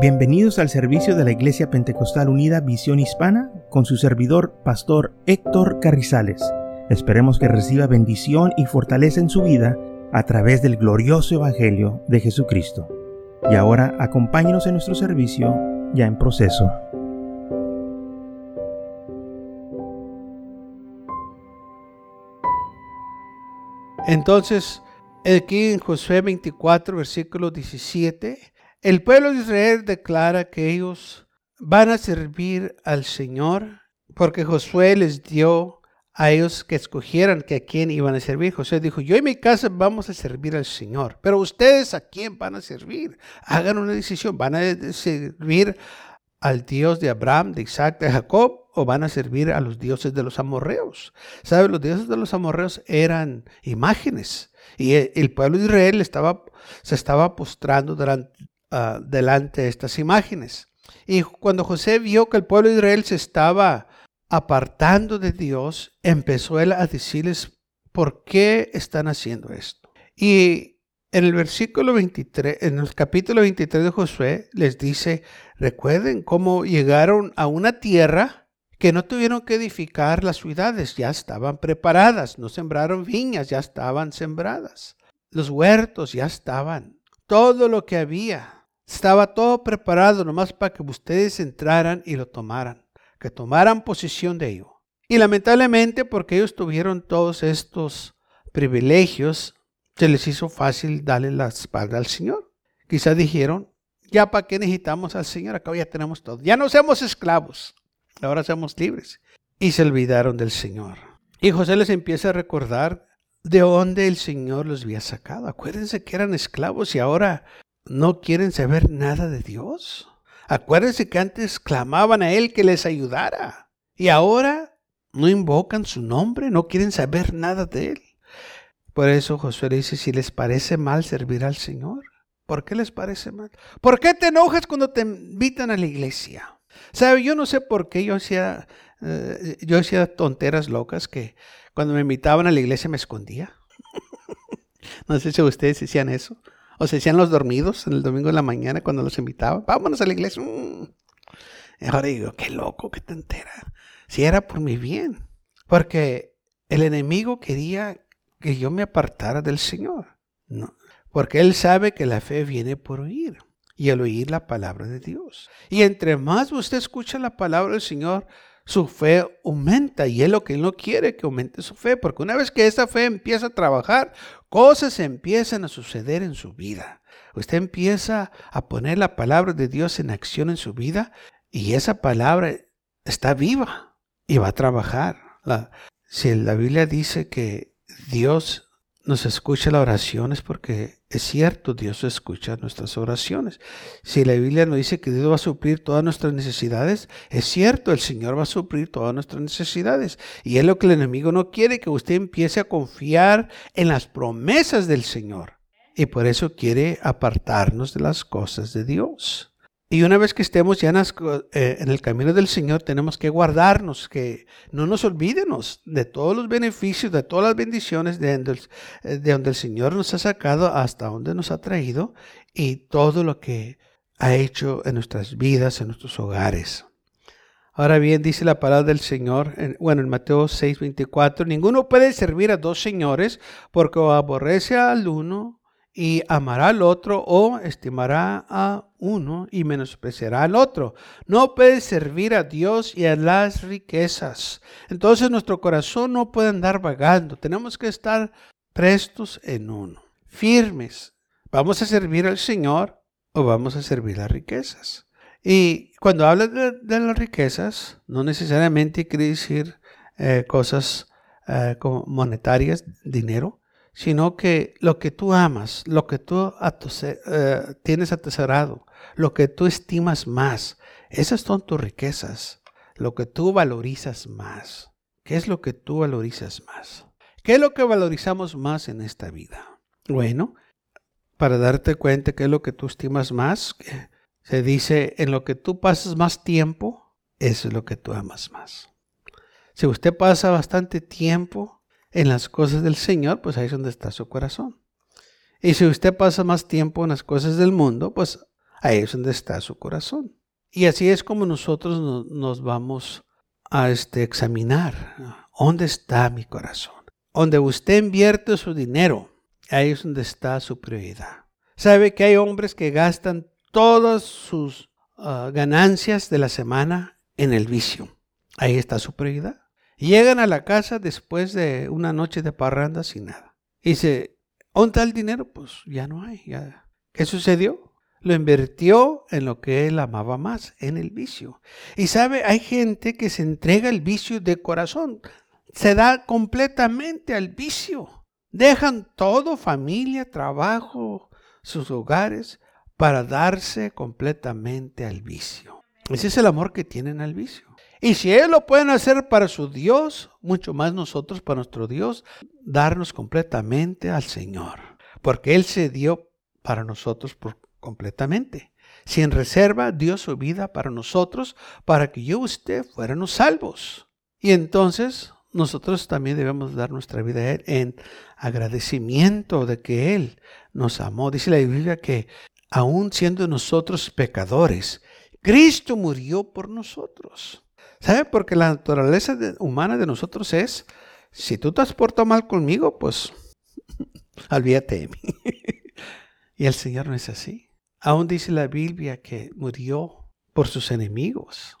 Bienvenidos al servicio de la Iglesia Pentecostal Unida Visión Hispana con su servidor, Pastor Héctor Carrizales. Esperemos que reciba bendición y fortaleza en su vida a través del glorioso Evangelio de Jesucristo. Y ahora acompáñenos en nuestro servicio ya en proceso. Entonces, aquí en Josué 24, versículo 17, el pueblo de Israel declara que ellos van a servir al Señor porque Josué les dio a ellos que escogieran que a quién iban a servir. Josué dijo, yo y mi casa vamos a servir al Señor, pero ustedes a quién van a servir. Hagan una decisión, van a servir al Dios de Abraham, de Isaac, de Jacob, o van a servir a los dioses de los amorreos. ¿Saben? Los dioses de los amorreos eran imágenes. Y el pueblo de Israel estaba, se estaba postrando Ah, delante de estas imágenes. Y cuando José vio que el pueblo de Israel se estaba apartando de Dios, empezó él a decirles por qué están haciendo esto. Y en el versículo 23, en el capítulo 23 de Josué, les dice, recuerden cómo llegaron a una tierra que no tuvieron que edificar las ciudades, ya estaban preparadas, no sembraron viñas, ya estaban sembradas, los huertos ya estaban, todo lo que había estaba todo preparado nomás para que ustedes entraran y lo tomaran, que tomaran posición de ello. Y lamentablemente, porque ellos tuvieron todos estos privilegios, se les hizo fácil darle la espalda al Señor. Quizás dijeron, ya para qué necesitamos al Señor, acá ya tenemos todo. Ya no somos esclavos, ahora somos libres. Y se olvidaron del Señor. Y José les empieza a recordar de dónde el Señor los había sacado. Acuérdense que eran esclavos y ahora no quieren saber nada de Dios. Acuérdense que antes clamaban a Él que les ayudara y ahora no invocan su nombre, no quieren saber nada de Él. Por eso Josué dice, si les parece mal servir al Señor, ¿por qué les parece mal? ¿Por qué te enojas cuando te invitan a la iglesia? ¿Sabe? Yo no sé por qué yo hacía, eh, yo hacía tonteras locas que cuando me invitaban a la iglesia me escondía. no sé si ustedes hacían eso. O se hacían los dormidos en el domingo de la mañana cuando los invitaba. Vámonos a la iglesia. Mm. Y ahora digo, qué loco, qué entera. Si era por mi bien. Porque el enemigo quería que yo me apartara del Señor. No. Porque él sabe que la fe viene por oír. Y al oír la palabra de Dios. Y entre más usted escucha la palabra del Señor, su fe aumenta y es lo que Él no quiere que aumente su fe, porque una vez que esa fe empieza a trabajar, cosas empiezan a suceder en su vida. Usted empieza a poner la palabra de Dios en acción en su vida y esa palabra está viva y va a trabajar. si la Biblia dice que Dios nos escucha la oración es porque es cierto, Dios escucha nuestras oraciones. Si la Biblia nos dice que Dios va a suplir todas nuestras necesidades, es cierto, el Señor va a suplir todas nuestras necesidades. Y es lo que el enemigo no quiere, que usted empiece a confiar en las promesas del Señor. Y por eso quiere apartarnos de las cosas de Dios. Y una vez que estemos ya eh, en el camino del Señor, tenemos que guardarnos, que no nos olvidemos de todos los beneficios, de todas las bendiciones de donde, eh, de donde el Señor nos ha sacado hasta donde nos ha traído y todo lo que ha hecho en nuestras vidas, en nuestros hogares. Ahora bien, dice la palabra del Señor, bueno, en Mateo 6:24, ninguno puede servir a dos señores porque aborrece al uno y amará al otro o estimará a uno y menospreciará al otro. No puede servir a Dios y a las riquezas. Entonces nuestro corazón no puede andar vagando. Tenemos que estar prestos en uno, firmes. ¿Vamos a servir al Señor o vamos a servir las riquezas? Y cuando habla de, las riquezas, no necesariamente quiere decir eh, cosas eh, como monetarias, dinero, sino que lo que tú amas, lo que tú eh, tienes atesorado, lo que tú estimas más, esas son tus riquezas, lo que tú valorizas más. ¿Qué es lo que tú valorizas más? ¿Qué es lo que valorizamos más en esta vida? Bueno, para darte cuenta qué es lo que tú estimas más, se dice, en lo que tú pasas más tiempo, eso es lo que tú amas más. Si usted pasa bastante tiempo en las cosas del Señor, pues ahí es donde está su corazón. Y si usted pasa más tiempo en las cosas del mundo, pues ahí es donde está su corazón. Y así es como nosotros nos vamos a este, examinar. ¿Dónde está mi corazón? Donde usted invierte su dinero, ahí es donde está su prioridad. Sabe que hay hombres que gastan todas sus ah, ganancias de la semana en el vicio. Ahí está su prioridad. Llegan a la casa después de una noche de parranda sin nada. Y dice, ¿dónde está el dinero? Pues ya no hay. ¿Qué sucedió? Lo invirtió en lo que él amaba más, en el vicio. Y sabe, hay gente que se entrega al vicio de corazón. Se da completamente al vicio. Dejan todo, familia, trabajo, sus hogares, para darse completamente al vicio. Ese es el amor que tienen al vicio. Y si ellos lo pueden hacer para su Dios, mucho más nosotros para nuestro Dios, darnos completamente al Señor. Porque Él se dio para nosotros completamente. Sin reserva dio su vida para nosotros, para que yo y usted fuéramos salvos. Y entonces nosotros también debemos dar nuestra vida a Él en agradecimiento de que Él nos amó. Dice la Biblia que aún siendo nosotros pecadores, Cristo murió por nosotros. ¿Sabe? Porque la naturaleza humana de nosotros es, si tú te has portado mal conmigo, pues olvídate de mí. y el Señor no es así. Aún dice la Biblia que murió por sus enemigos.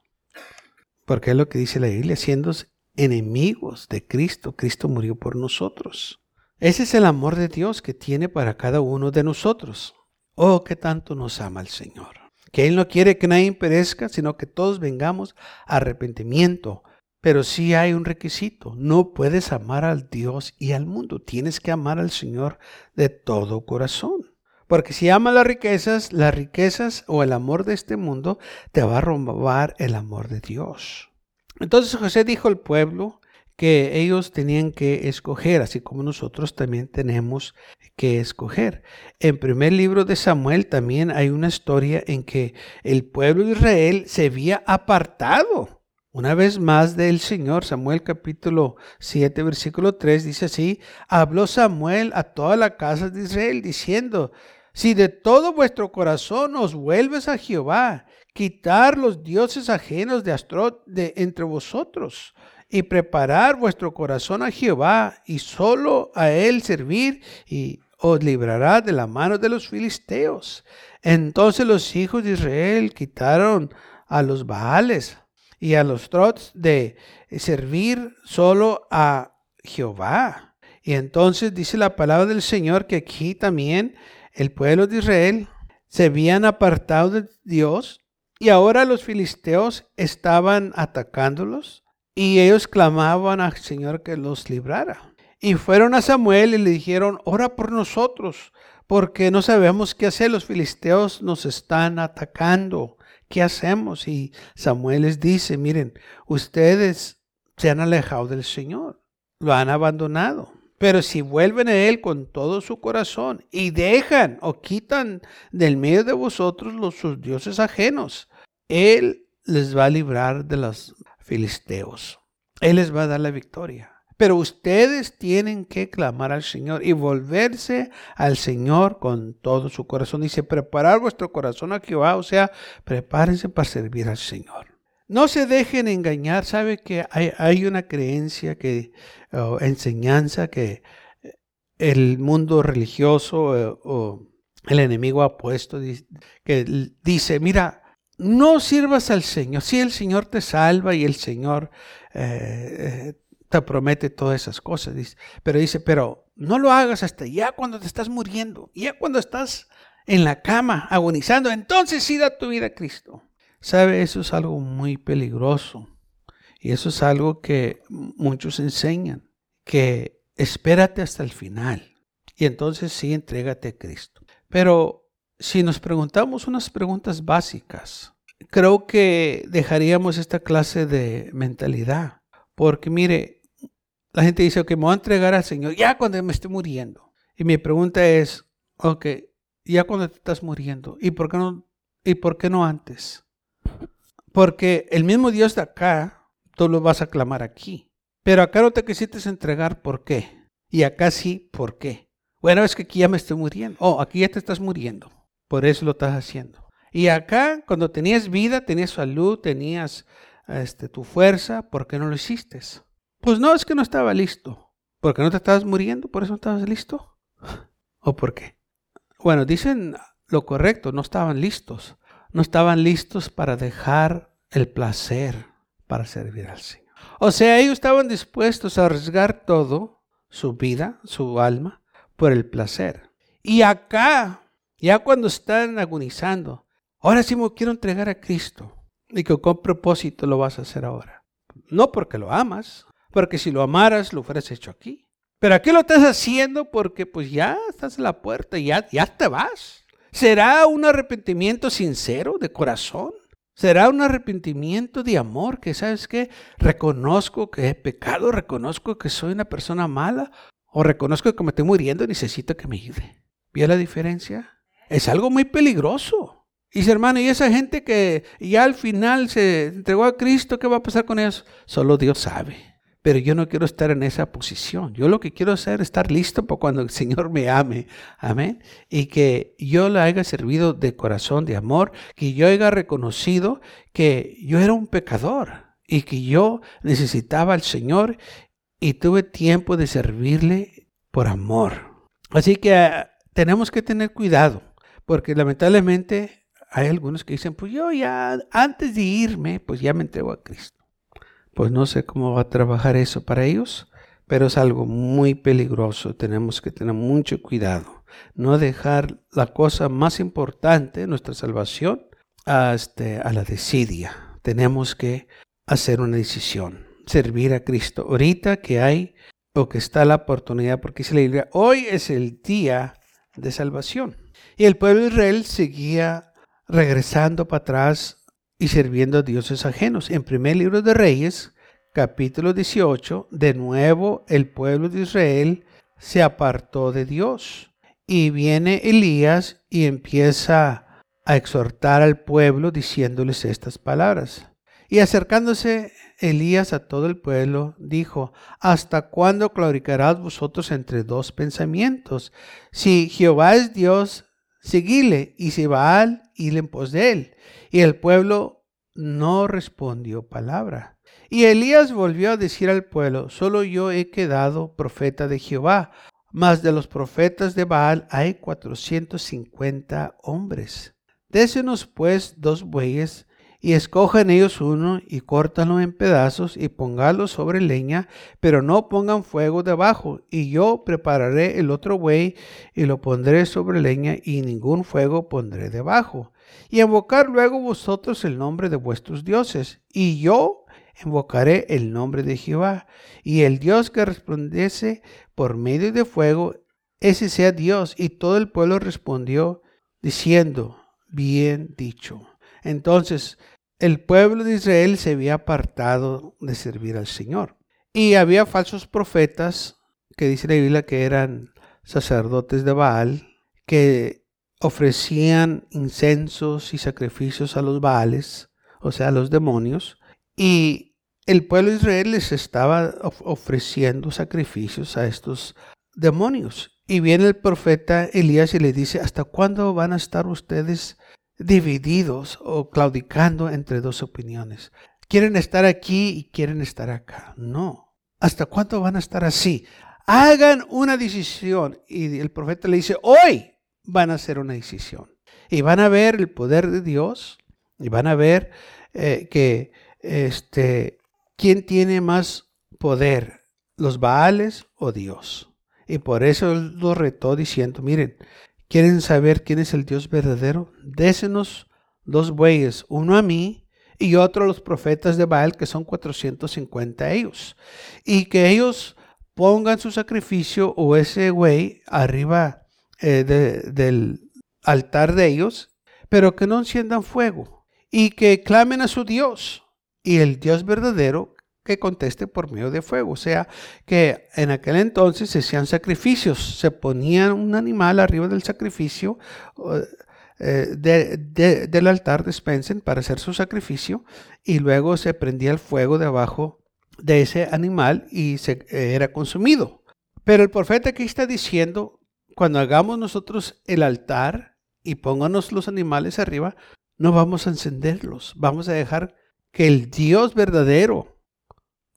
Porque es lo que dice la Biblia, siendo enemigos de Cristo, Cristo murió por nosotros. Ese es el amor de Dios que tiene para cada uno de nosotros. Oh, qué tanto nos ama el Señor. Que Él no quiere que nadie perezca, sino que todos vengamos a arrepentimiento. Pero sí hay un requisito. No puedes amar al Dios y al mundo. Tienes que amar al Señor de todo corazón. Porque si amas las riquezas, las riquezas o el amor de este mundo te va a robar el amor de Dios. Entonces José dijo al pueblo que ellos tenían que escoger, así como nosotros también tenemos que escoger. En primer libro de Samuel también hay una historia en que el pueblo de Israel se había apartado una vez más del Señor. Samuel capítulo 7 versículo 3 dice así, habló Samuel a toda la casa de Israel diciendo, si de todo vuestro corazón os vuelves a Jehová, quitar los dioses ajenos de Astrot de entre vosotros, y preparar vuestro corazón a Jehová, y solo a él servir, y os librará de la mano de los filisteos. Entonces los hijos de Israel quitaron a los Baales y a los trots de servir solo a Jehová. Y entonces dice la palabra del Señor que aquí también el pueblo de Israel se habían apartado de Dios y ahora los filisteos estaban atacándolos y ellos clamaban al Señor que los librara. Y fueron a Samuel y le dijeron, ora por nosotros, porque no sabemos qué hacer, los filisteos nos están atacando. ¿Qué hacemos? Y Samuel les dice, miren, ustedes se han alejado del Señor, lo han abandonado. Pero si vuelven a Él con todo su corazón y dejan o quitan del medio de vosotros los sus dioses ajenos, Él les va a librar de los filisteos. Él les va a dar la victoria. Pero ustedes tienen que clamar al Señor y volverse al Señor con todo su corazón. Dice, preparar vuestro corazón a Jehová, o sea, prepárense para servir al Señor. No se dejen engañar, sabe que hay, una creencia que, o enseñanza que eh, el mundo religioso eh, o el enemigo ha puesto, que dice, mira, no sirvas al Señor, si el Señor te salva y el Señor eh, te promete todas esas cosas, pero dice, pero no lo hagas hasta ya cuando te estás muriendo, ya cuando estás en la cama agonizando, entonces sí da tu vida a Cristo. Sabe, eso es algo muy peligroso. Y eso es algo que muchos enseñan, que espérate hasta el final. Y entonces sí, entrégate a Cristo. Pero si nos preguntamos unas preguntas básicas, creo que dejaríamos esta clase de mentalidad. Porque mire, la gente dice, que me voy a entregar al Señor ya cuando me esté muriendo. Y mi pregunta es, ok, ya cuando te estás muriendo, ¿y por qué no, y por qué no antes? Porque el mismo Dios de acá, tú lo vas a clamar aquí. Pero acá no te quisiste entregar, ¿por qué? Y acá sí, ¿por qué? Bueno, es que aquí ya me estoy muriendo. Oh, aquí ya te estás muriendo. Por eso lo estás haciendo. Y acá, cuando tenías vida, tenías salud, tenías este, tu fuerza, ¿por qué no lo hiciste? Pues no, es que no estaba listo. ¿Porque no te estabas muriendo? ¿Por eso no estabas listo? ¿O por qué? Bueno, dicen lo correcto, no estaban listos. No estaban listos para dejar el placer para servir al Señor. O sea, ellos estaban dispuestos a arriesgar todo, su vida, su alma, por el placer. Y acá, ya cuando están agonizando, ahora sí me quiero entregar a Cristo. Y que con propósito lo vas a hacer ahora. No porque lo amas, porque si lo amaras lo hubieras hecho aquí. Pero aquí lo estás haciendo porque pues ya estás en la puerta ya, ya te vas. ¿Será un arrepentimiento sincero de corazón? ¿Será un arrepentimiento de amor que, sabes qué? Reconozco que he pecado, reconozco que soy una persona mala o reconozco que me estoy muriendo y necesito que me ayude. ¿Vio la diferencia? Es algo muy peligroso. Y hermano, y esa gente que ya al final se entregó a Cristo, ¿qué va a pasar con ellos? Solo Dios sabe. Pero yo no quiero estar en esa posición. Yo lo que quiero hacer es estar listo para cuando el Señor me ame. Amén. Y que yo le haya servido de corazón, de amor, que yo haya reconocido que yo era un pecador y que yo necesitaba al Señor y tuve tiempo de servirle por amor. Así que ah, tenemos que tener cuidado, porque lamentablemente hay algunos que dicen, pues yo ya antes de irme, pues ya me entrego a Cristo. Pues no sé cómo va a trabajar eso para ellos, pero es algo muy peligroso. Tenemos que tener mucho cuidado. No dejar la cosa más importante, nuestra salvación, a, este, a la desidia. Tenemos que hacer una decisión, servir a Cristo. Ahorita que hay o que está la oportunidad, porque dice la Biblia, hoy es el día de salvación. Y el pueblo de Israel seguía regresando para atrás y sirviendo a dioses ajenos. En primer libro de Reyes, capítulo 18, de nuevo el pueblo de Israel se apartó de Dios. Y viene Elías y empieza a exhortar al pueblo diciéndoles estas palabras. Y acercándose Elías a todo el pueblo, dijo, ¿Hasta cuándo claudicarás vosotros entre dos pensamientos? Si Jehová es Dios, seguile, y si Baal, y en pos de él. Y el pueblo no respondió palabra. Y Elías volvió a decir al pueblo, solo yo he quedado profeta de Jehová, mas de los profetas de Baal hay cuatrocientos cincuenta hombres. Désenos pues dos bueyes y escojan ellos uno y córtanlo en pedazos y póngalo sobre leña, pero no pongan fuego debajo. Y yo prepararé el otro buey y lo pondré sobre leña y ningún fuego pondré debajo. Y invocar luego vosotros el nombre de vuestros dioses. Y yo invocaré el nombre de Jehová. Y el Dios que respondiese por medio de fuego, ese sea Dios. Y todo el pueblo respondió diciendo, bien dicho. Entonces el pueblo de Israel se había apartado de servir al Señor. Y había falsos profetas, que dice la Biblia que eran sacerdotes de Baal, que ofrecían incensos y sacrificios a los Baales, o sea, a los demonios. Y el pueblo de Israel les estaba ofreciendo sacrificios a estos demonios. Y viene el profeta Elías y le dice, ¿hasta cuándo van a estar ustedes divididos o claudicando entre dos opiniones. Quieren estar aquí y quieren estar acá. No. ¿Hasta cuánto van a estar así? Hagan una decisión. Y el profeta le dice, hoy van a hacer una decisión. Y van a ver el poder de Dios. Y van a ver eh, que este, quién tiene más poder, los Baales o Dios. Y por eso lo retó diciendo, miren, ¿Quieren saber quién es el Dios verdadero? Désenos dos bueyes, uno a mí y otro a los profetas de Baal, que son 450 ellos. Y que ellos pongan su sacrificio o ese buey arriba eh, del altar de ellos, pero que no enciendan fuego. Y que clamen a su Dios. Y el Dios verdadero que conteste por medio de fuego. O sea, que en aquel entonces se hacían sacrificios, se ponía un animal arriba del sacrificio eh, del altar de Spencer para hacer su sacrificio y luego se prendía el fuego debajo de ese animal y se, era consumido. Pero el profeta aquí está diciendo, cuando hagamos nosotros el altar y pónganos los animales arriba, no vamos a encenderlos. Vamos a dejar que el Dios verdadero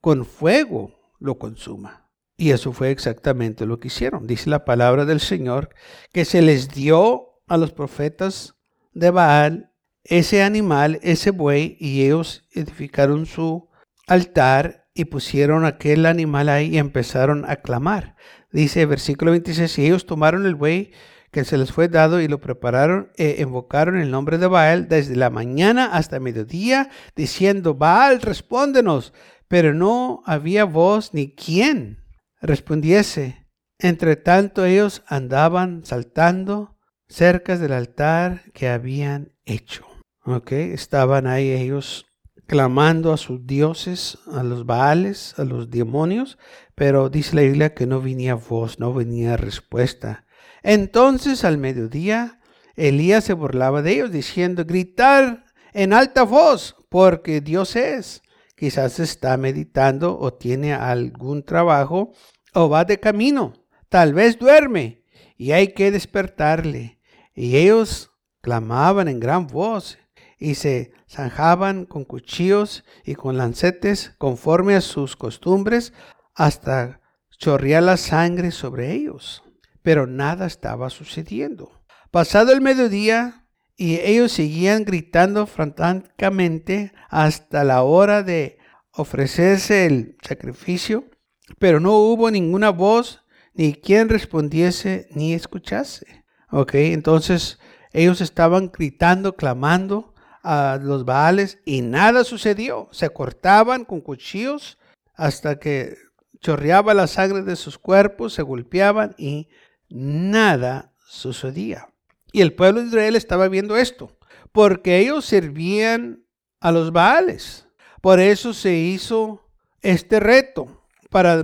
con fuego lo consuma. Y eso fue exactamente lo que hicieron. Dice la palabra del Señor que se les dio a los profetas de Baal ese animal, ese buey, y ellos edificaron su altar y pusieron aquel animal ahí y empezaron a clamar. Dice versículo 26, y ellos tomaron el buey que se les fue dado y lo prepararon e invocaron el nombre de Baal desde la mañana hasta mediodía, diciendo, Baal, respóndenos. Pero no había voz ni quien respondiese. Entre tanto ellos andaban saltando cerca del altar que habían hecho. ¿Ok? Estaban ahí ellos clamando a sus dioses, a los Baales, a los demonios, pero dice la Biblia que no venía voz, no venía respuesta. Entonces al mediodía Elías se burlaba de ellos diciendo, gritar en alta voz, porque Dios es. Quizás está meditando o tiene algún trabajo o va de camino. Tal vez duerme y hay que despertarle. Y ellos clamaban en gran voz y se zanjaban con cuchillos y con lancetes conforme a sus costumbres hasta chorrear la sangre sobre ellos pero nada estaba sucediendo. Pasado el mediodía, y ellos seguían gritando francamente hasta la hora de ofrecerse el sacrificio, pero no hubo ninguna voz, ni quien respondiese, ni escuchase. Ok, entonces ellos estaban gritando, clamando a los baales y nada sucedió. Se cortaban con cuchillos hasta que chorreaba la sangre de sus cuerpos, se golpeaban y nada sucedía. Y el pueblo de Israel estaba viendo esto, porque ellos servían a los Baales. Por eso se hizo este reto, para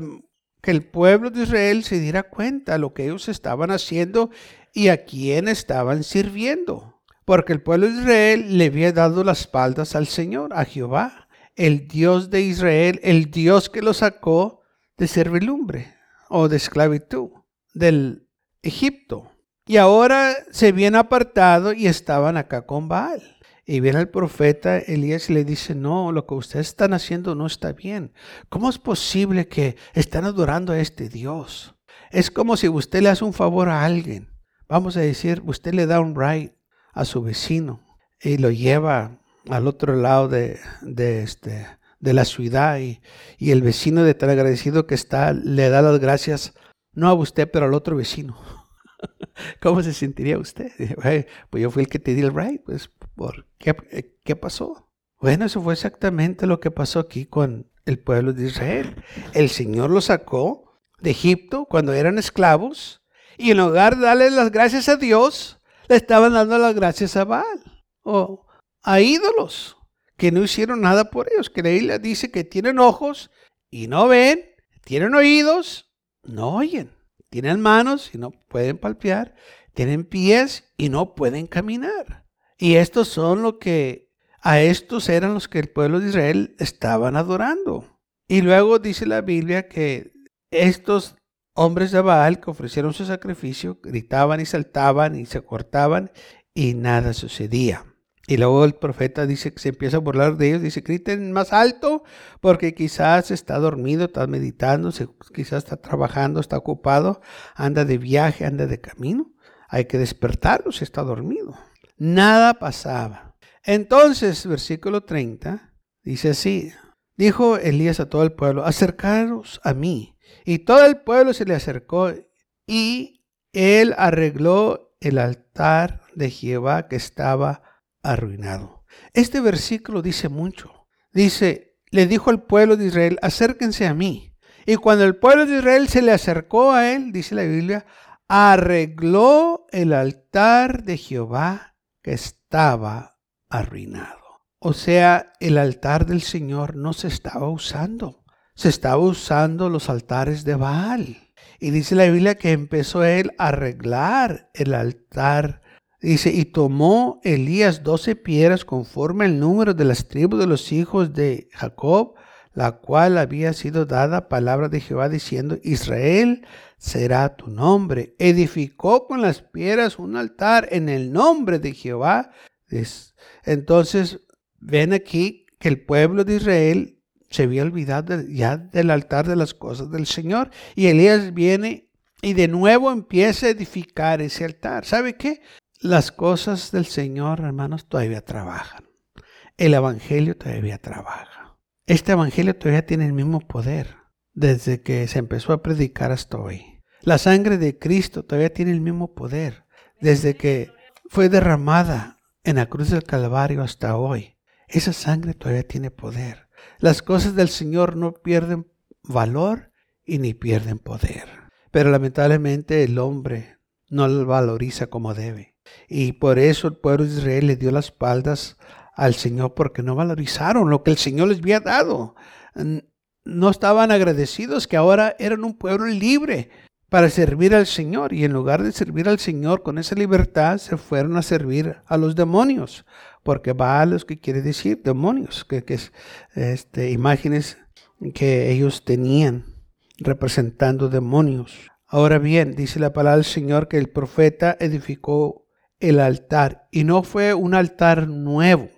que el pueblo de Israel se diera cuenta de lo que ellos estaban haciendo y a quién estaban sirviendo. Porque el pueblo de Israel le había dado las espaldas al Señor, a Jehová, el Dios de Israel, el Dios que lo sacó de servilumbre o de esclavitud, del Egipto. Y ahora se habían apartado y estaban acá con Baal. Y viene el profeta Elías y le dice, no, lo que ustedes están haciendo no está bien. ¿Cómo es posible que están adorando a este Dios? Es como si usted le hace un favor a alguien. Vamos a decir, usted le da un ride a su vecino y lo lleva al otro lado de, este, de la ciudad y, y el vecino de tan agradecido que está le da las gracias no a usted, pero al otro vecino. ¿Cómo se sentiría usted? Pues yo fui el que te di el ride, pues, ¿por qué, qué pasó? Bueno, eso fue exactamente lo que pasó aquí con el pueblo de Israel. El Señor los sacó de Egipto cuando eran esclavos y en lugar de darle las gracias a Dios, le estaban dando las gracias a Baal o a ídolos que no hicieron nada por ellos. Que la Biblia dice que tienen ojos y no ven, tienen oídos no oyen. Tienen manos y no pueden palpear. Tienen pies y no pueden caminar. Y estos son lo que a estos eran los que el pueblo de Israel estaban adorando. Y luego dice la Biblia que estos hombres de Baal que ofrecieron su sacrificio gritaban y saltaban y se cortaban y nada sucedía. Y luego el profeta dice que se empieza a burlar de ellos, dice, griten más alto porque quizás está dormido, está meditando, quizás está trabajando, está ocupado, anda de viaje, anda de camino. Hay que despertarlo si está dormido. Nada pasaba. Entonces, versículo 30, dice así, dijo Elías a todo el pueblo, acercaros a mí. Y todo el pueblo se le acercó y él arregló el altar de Jehová que estaba arruinado. Este versículo dice mucho. Dice, le dijo al pueblo de Israel, acérquense a mí. Y cuando el pueblo de Israel se le acercó a él, dice la Biblia, arregló el altar de Jehová que estaba arruinado. O sea, el altar del Señor no se estaba usando. Se estaba usando los altares de Baal. Y dice la Biblia que empezó él a arreglar el altar Dice, y tomó Elías doce piedras conforme al número de las tribus de los hijos de Jacob, la cual había sido dada palabra de Jehová diciendo, Israel será tu nombre. Edificó con las piedras un altar en el nombre de Jehová. Entonces, ven aquí que el pueblo de Israel se había olvidado ya del altar de las cosas del Señor. Y Elías viene y de nuevo empieza a edificar ese altar. ¿Sabe qué? Las cosas del Señor, hermanos, todavía trabajan. El Evangelio todavía trabaja. Este Evangelio todavía tiene el mismo poder desde que se empezó a predicar hasta hoy. La sangre de Cristo todavía tiene el mismo poder desde que fue derramada en la cruz del Calvario hasta hoy. Esa sangre todavía tiene poder. Las cosas del Señor no pierden valor y ni pierden poder. Pero lamentablemente el hombre no lo valoriza como debe. Y por eso el pueblo de Israel le dio las espaldas al Señor porque no valorizaron lo que el Señor les había dado. No estaban agradecidos que ahora eran un pueblo libre para servir al Señor y en lugar de servir al Señor con esa libertad se fueron a servir a los demonios, porque los que quiere decir demonios, que, que es este, imágenes que ellos tenían representando demonios. Ahora bien, dice la palabra del Señor que el profeta edificó el altar y no fue un altar nuevo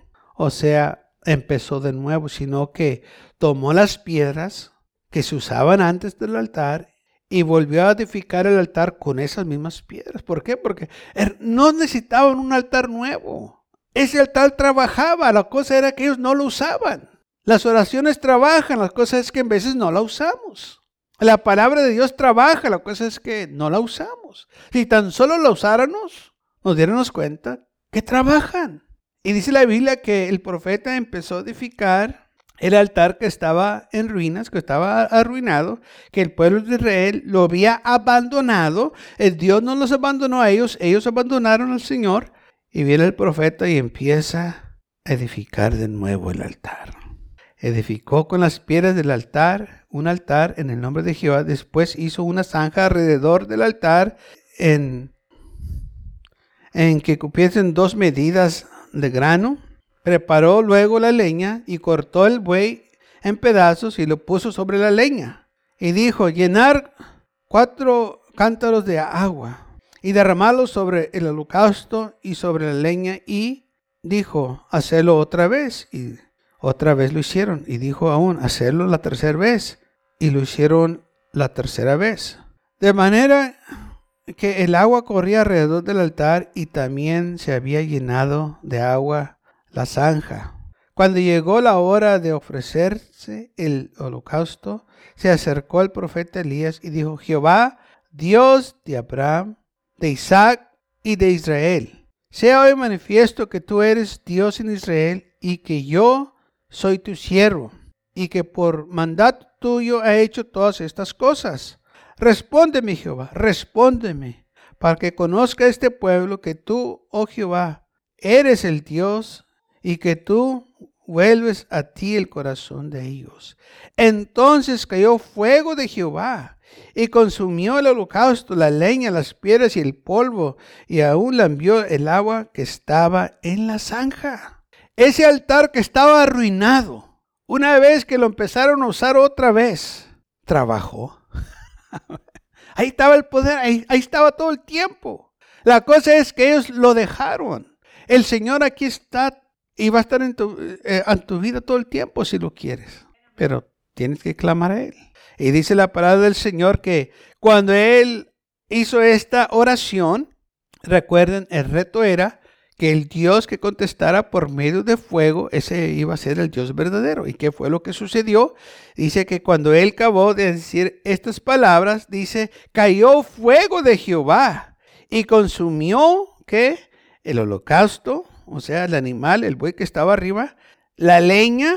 o sea, empezó de nuevo, sino que tomó las piedras que se usaban antes del altar y volvió a edificar el altar con esas mismas piedras. ¿Por qué? Porque er, no necesitaban un altar nuevo. Ese altar trabajaba, la cosa era que ellos no lo usaban. Las oraciones trabajan, la cosa es que en veces no la usamos. La palabra de Dios trabaja, la cosa es que no la usamos. Si tan solo la usáramos, nos diéramos cuenta que trabajan. Y dice la Biblia que el profeta empezó a edificar el altar que estaba en ruinas, que estaba arruinado, que el pueblo de Israel lo había abandonado. El Dios no los abandonó a ellos, ellos abandonaron al Señor. Y viene el profeta y empieza a edificar de nuevo el altar. Edificó con las piedras del altar un altar en el nombre de Jehová. Después hizo una zanja alrededor del altar en, en que cupiesen dos medidas de grano, preparó luego la leña y cortó el buey en pedazos y lo puso sobre la leña. Y dijo, llenar cuatro cántaros de agua y derramarlo sobre el holocausto y sobre la leña. Y dijo, hacerlo otra vez. Y otra vez lo hicieron. Y dijo aún, hacerlo la tercera vez. Y lo hicieron la tercera vez. De manera que el agua corría alrededor del altar y también se había llenado de agua la zanja. Cuando llegó la hora de ofrecerse el holocausto, se acercó el profeta Elías y dijo, Jehová, Dios de Abraham, de Isaac y de Israel, sea hoy manifiesto que tú eres Dios en Israel y que yo soy tu siervo y que por mandato tuyo he hecho todas estas cosas. Respóndeme, Jehová, respóndeme, para que conozca este pueblo que tú, oh Jehová, eres el Dios y que tú vuelves a ti el corazón de ellos. Entonces cayó fuego de Jehová y consumió el holocausto, la leña, las piedras y el polvo, y aún la envió el agua que estaba en la zanja. Ese altar que estaba arruinado, una vez que lo empezaron a usar otra vez, trabajó. ahí estaba el poder, ahí, estaba todo el tiempo. La cosa es que ellos lo dejaron. El Señor aquí está y va a estar en tu, eh, en tu vida todo el tiempo si lo quieres. Pero tienes que clamar a Él. Y dice la palabra del Señor que cuando Él hizo esta oración, recuerden, el reto era que el Dios que contestara por medio de fuego, ese iba a ser el Dios verdadero. ¿Y qué fue lo que sucedió? Dice que cuando él acabó de decir estas palabras, dice, cayó fuego de Jehová y consumió, ¿qué? El holocausto, o sea, el animal, el buey que estaba arriba, la leña,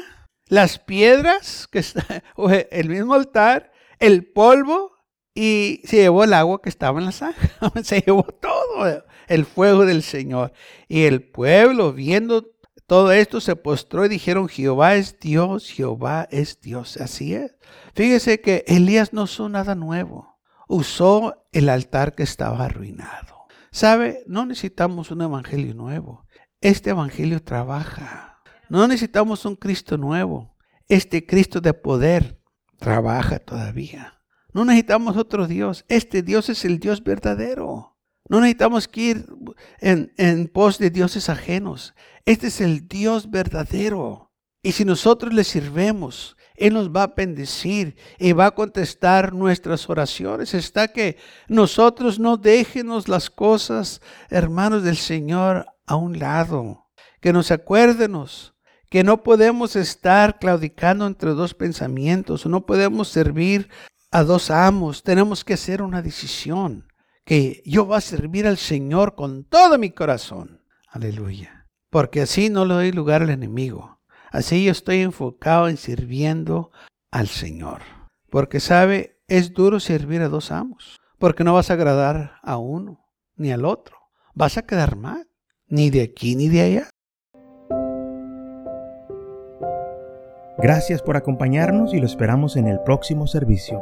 las piedras, que está, el mismo altar, el polvo, y se llevó el agua que estaba en la zanja. se llevó todo el fuego del Señor. Y el pueblo, viendo todo esto, se postró y dijeron, Jehová es Dios, Jehová es Dios. Así es. Fíjese que Elías no usó nada nuevo. Usó el altar que estaba arruinado. ¿Sabe? No necesitamos un evangelio nuevo. Este evangelio trabaja. No necesitamos un Cristo nuevo. este Cristo de poder trabaja todavía. No necesitamos otro Dios. Este Dios es el Dios verdadero. No necesitamos que ir en, pos de dioses ajenos. Este es el Dios verdadero. Y si nosotros le sirvemos, Él nos va a bendecir y va a contestar nuestras oraciones. Está que nosotros no déjenos las cosas, hermanos del Señor, a un lado. Que nos acuérdenos que no podemos estar claudicando entre dos pensamientos, no podemos servir a dos amos. Tenemos que hacer una decisión que yo voy a servir al Señor con todo mi corazón. Aleluya. Porque así no le doy lugar al enemigo. Así yo estoy enfocado en sirviendo al Señor. Porque sabe, es duro servir a dos amos. Porque no vas a agradar a uno ni al otro. Vas a quedar mal. Ni de aquí ni de allá. Gracias por acompañarnos y lo esperamos en el próximo servicio.